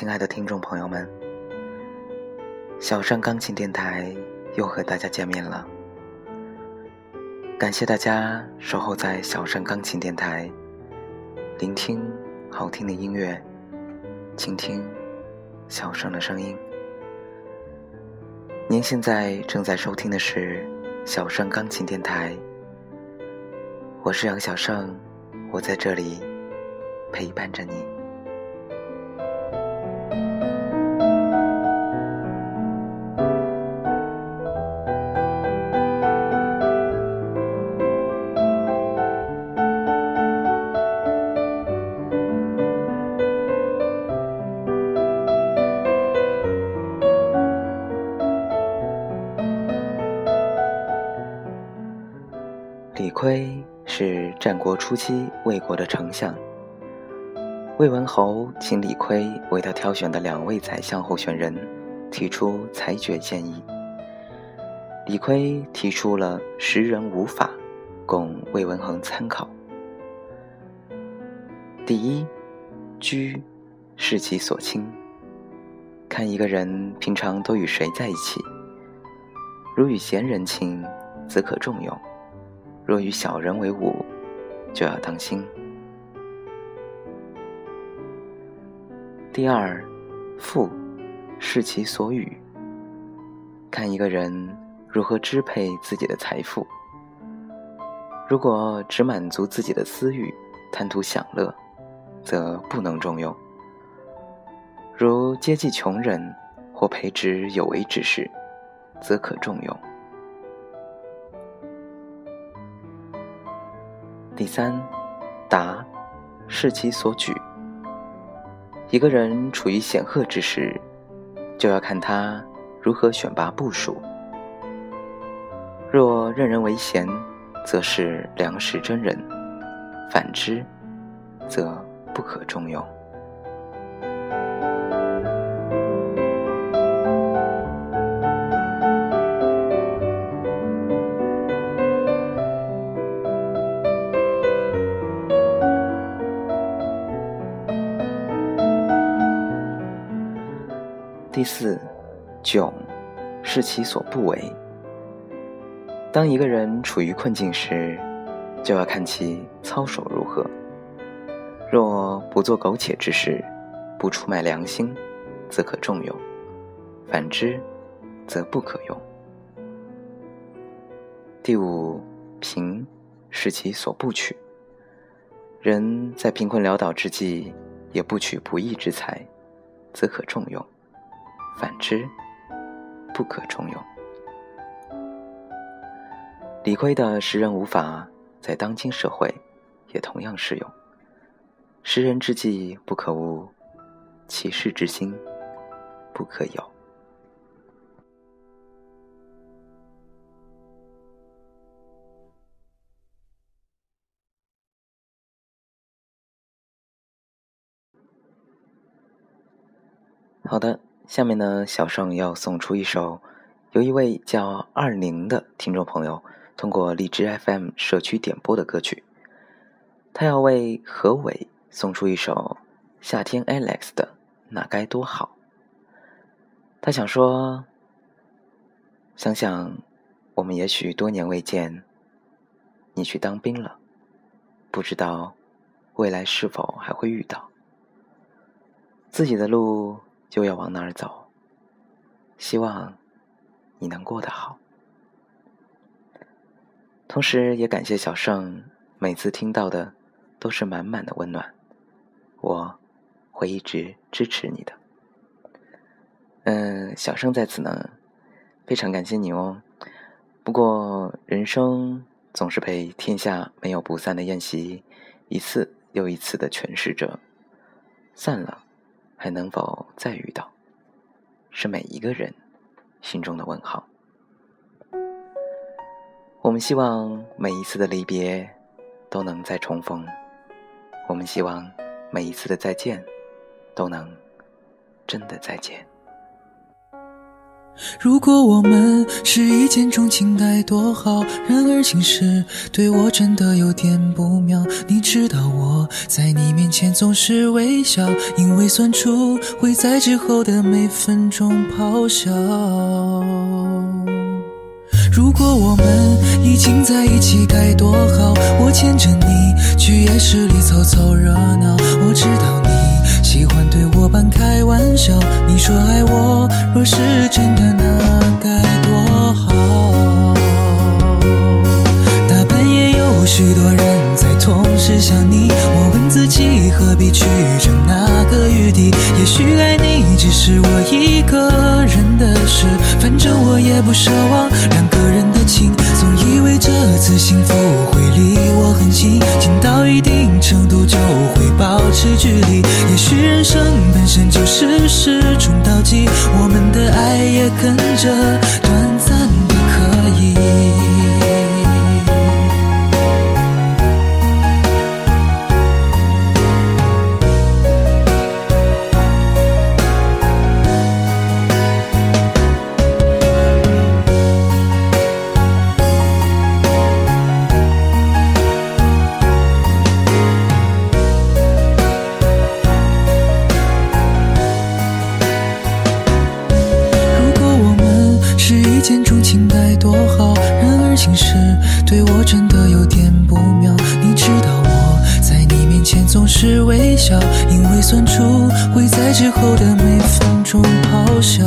亲爱的听众朋友们，小山钢琴电台又和大家见面了。感谢大家守候在小山钢琴电台，聆听好听的音乐，倾听小声的声音。您现在正在收听的是小山钢琴电台，我是杨小胜，我在这里陪伴着你。李悝是战国初期魏国的丞相。魏文侯请李悝为他挑选的两位宰相候选人提出裁决建议。李悝提出了十人五法，供魏文侯参考。第一，居，视其所亲。看一个人平常都与谁在一起，如与贤人亲，则可重用。若与小人为伍，就要当心。第二，富，视其所与。看一个人如何支配自己的财富。如果只满足自己的私欲，贪图享乐，则不能重用。如接济穷人或培植有为之士，则可重用。第三，达，视其所举。一个人处于显赫之时，就要看他如何选拔部署。若任人唯贤，则是良实真人；反之，则不可重用。第四，窘，是其所不为。当一个人处于困境时，就要看其操守如何。若不做苟且之事，不出卖良心，则可重用；反之，则不可用。第五，贫，是其所不取。人在贫困潦倒之际，也不取不义之财，则可重用。反之，不可重用。理亏的识人无法，在当今社会也同样适用。识人之际不可无，其事之心不可有。好的。下面呢，小盛要送出一首由一位叫二宁的听众朋友通过荔枝 FM 社区点播的歌曲。他要为何伟送出一首夏天 Alex 的那该多好。他想说，想想我们也许多年未见，你去当兵了，不知道未来是否还会遇到自己的路。就要往哪儿走？希望你能过得好。同时也感谢小盛，每次听到的都是满满的温暖，我会一直支持你的。嗯，小盛在此呢，非常感谢你哦。不过人生总是陪天下没有不散的宴席，一次又一次的诠释着，散了。还能否再遇到？是每一个人心中的问号。我们希望每一次的离别都能再重逢，我们希望每一次的再见都能真的再见。如果我们是一见钟情该多好，然而情势对我真的有点不妙。你知道我在你面前总是微笑，因为酸楚会在之后的每分钟咆哮。如果我们已经在一起该多好，我牵着你去夜市里凑凑热闹。我知道你喜欢对我半开玩笑，你说爱我，若是真的那该多有许多人在同时想你，我问自己何必去争那个余地？也许爱你只是我一个人的事，反正我也不奢望两个人的情。总以为这次幸福会离我很近，近到一定程度就会保持距离。也许人生本身就是时冲倒计，我们的爱也跟着是微笑，因为酸楚会在之后的每分钟咆哮。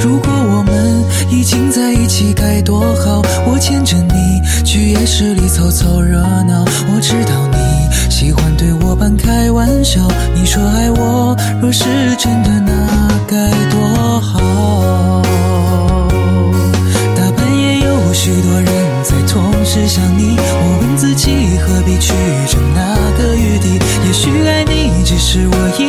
如果我们已经在一起该多好，我牵着你去夜市里凑凑热闹。我知道你喜欢对我半开玩笑，你说爱我，若是真的那该多好。大半夜有许多人在同时想你，我问自己何必去争那个余地？也许爱你只是我一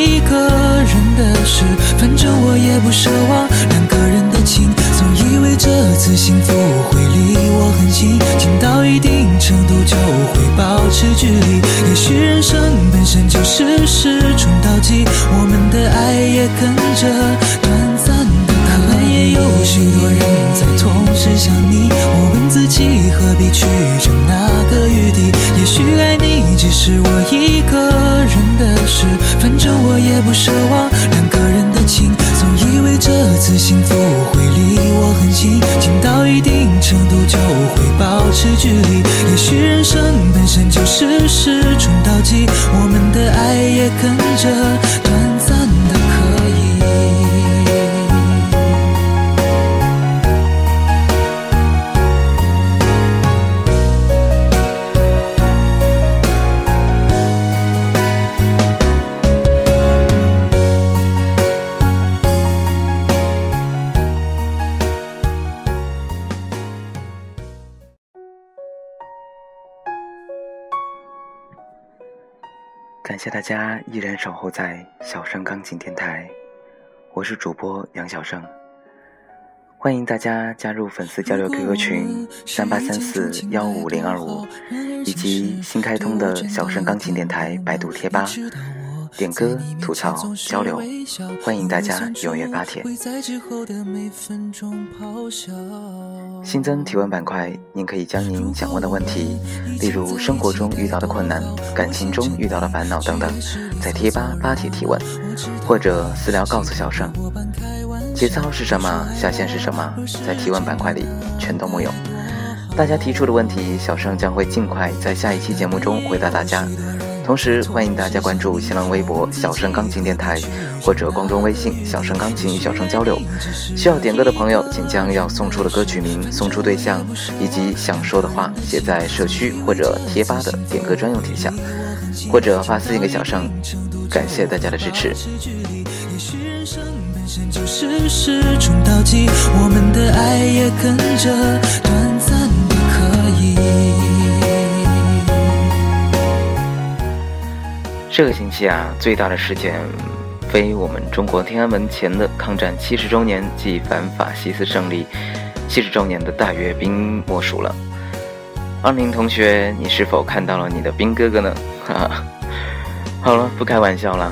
幸福感谢大家依然守候在小盛钢琴电台，我是主播杨小盛，欢迎大家加入粉丝交流 QQ 群三八三四幺五零二五，以及新开通的小盛钢琴电台百度贴吧。点歌、吐槽、交流，欢迎大家踊跃发帖。新增提问板块，您可以将您想问的问题，例如生活中遇到的困难、感情中遇到的烦恼等等，在贴吧发帖提问，或者私聊告诉小盛。节操是什么？下线是什么？在提问板块里全都木有。大家提出的问题，小盛将会尽快在下一期节目中回答大家。同时，欢迎大家关注新浪微博“小盛钢琴电台”或者公众微信“小盛钢琴与小盛交流”。需要点歌的朋友，请将要送出的歌曲名、送出对象以及想说的话写在社区或者贴吧的点歌专用帖下，或者发私信给小盛。感谢大家的支持。就是时冲倒计，我们的爱也跟着短暂的可以。这个星期啊，最大的事件非我们中国天安门前的抗战七十周年暨反法西斯胜利七十周年的大阅兵莫属了。二宁同学，你是否看到了你的兵哥哥呢？哈哈，好了，不开玩笑了。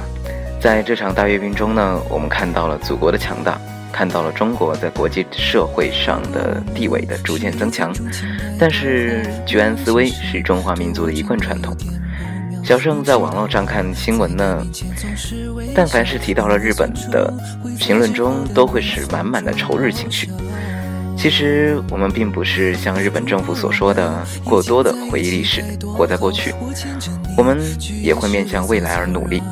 在这场大阅兵中呢，我们看到了祖国的强大，看到了中国在国际社会上的地位的逐渐增强。但是，居安思危是中华民族的一贯传统。小盛在网络上看新闻呢，但凡是提到了日本的评论中，都会是满满的仇日情绪。其实我们并不是像日本政府所说的过多的回忆历史，活在过去，我们也会面向未来而努力。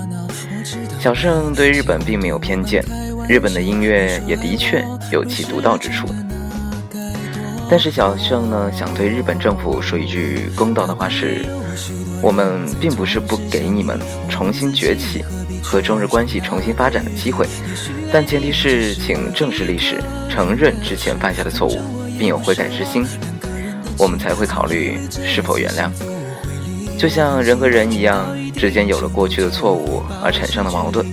小盛对日本并没有偏见，日本的音乐也的确有其独到之处。但是小盛呢，想对日本政府说一句公道的话是。我们并不是不给你们重新崛起和中日关系重新发展的机会，但前提是请正视历史，承认之前犯下的错误，并有悔改之心，我们才会考虑是否原谅。就像人和人一样，之间有了过去的错误而产生的矛盾，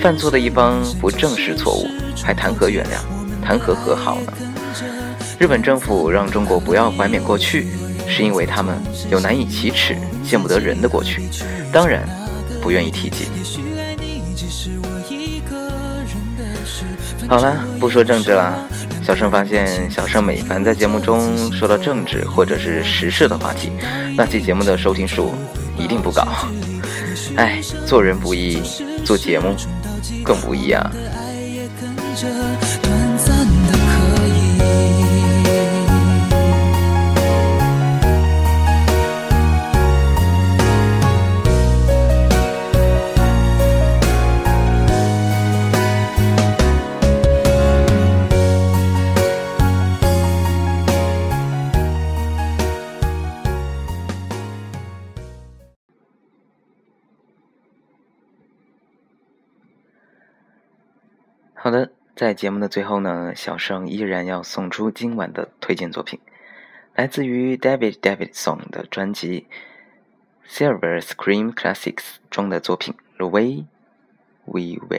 犯错的一方不正视错误，还谈何原谅，谈何和好呢？日本政府让中国不要怀缅过去。是因为他们有难以启齿、见不得人的过去，当然不愿意提及。好了，不说政治了。小盛发现，小盛每凡在节目中说到政治或者是时事的话题，那期节目的收听数一定不高。哎，做人不易，做节目更不易啊。在节目的最后呢，小盛依然要送出今晚的推荐作品，来自于 David Davidson 的专辑《Silver Scream Classics》中的作品《The Way We Were》。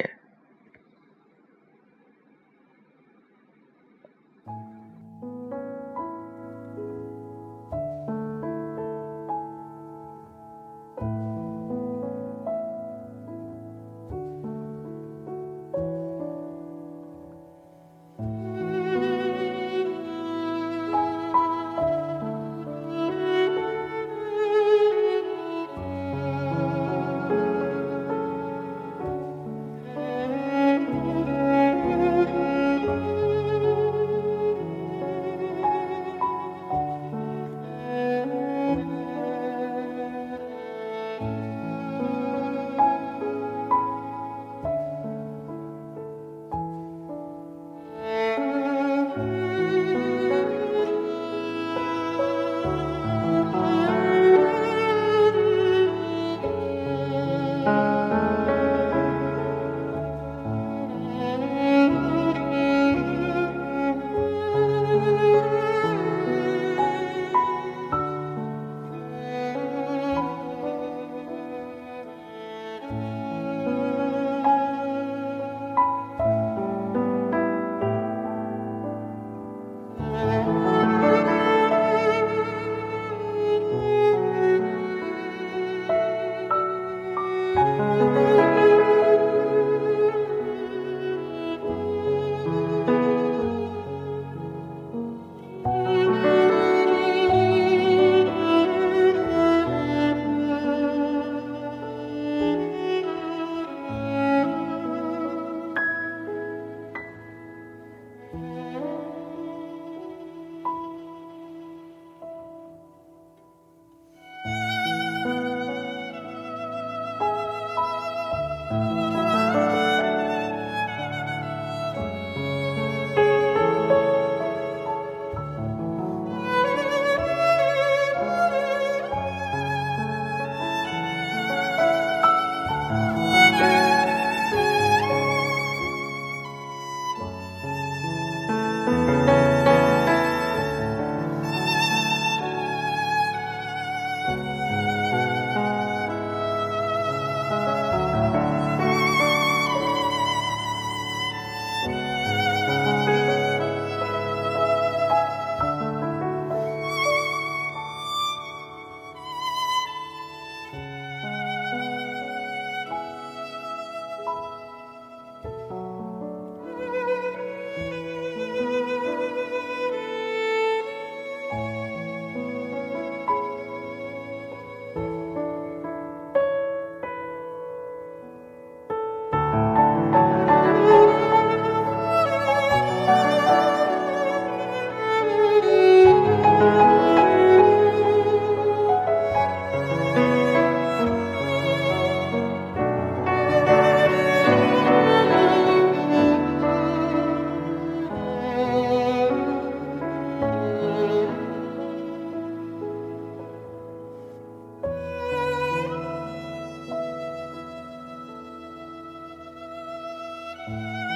亲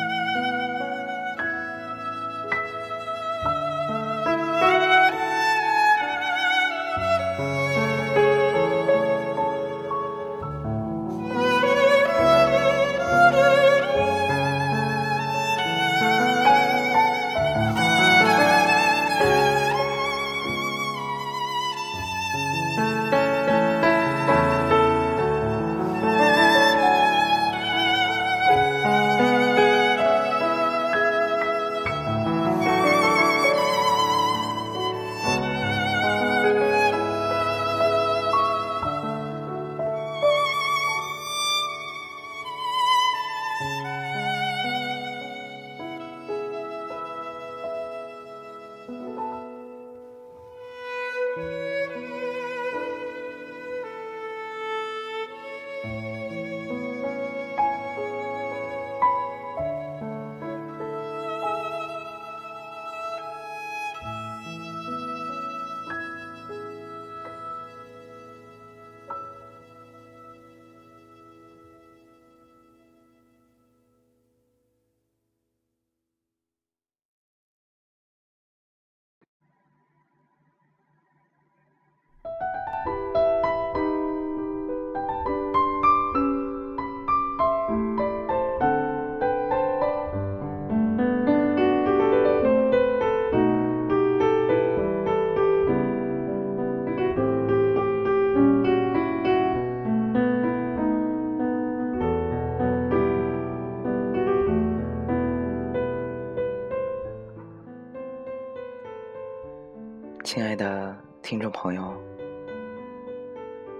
朋友，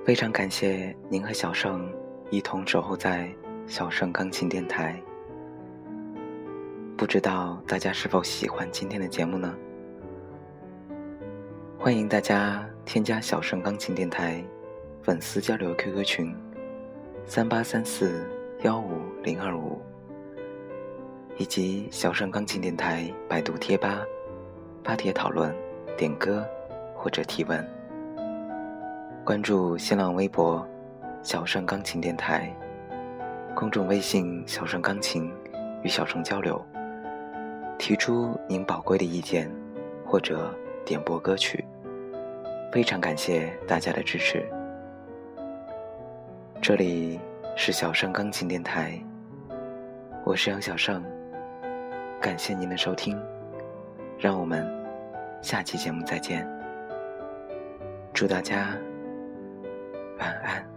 非常感谢您和小盛一同守候在小盛钢琴电台。不知道大家是否喜欢今天的节目呢？欢迎大家添加小盛钢琴电台粉丝交流 QQ 群：三八三四幺五零二五，以及小盛钢琴电台百度贴吧发帖讨论。点歌或者提问，关注新浪微博“小盛钢琴电台”，公众微信“小盛钢琴”与小盛交流，提出您宝贵的意见或者点播歌曲。非常感谢大家的支持。这里是小盛钢琴电台，我是杨小盛，感谢您的收听，让我们。下期节目再见，祝大家晚安。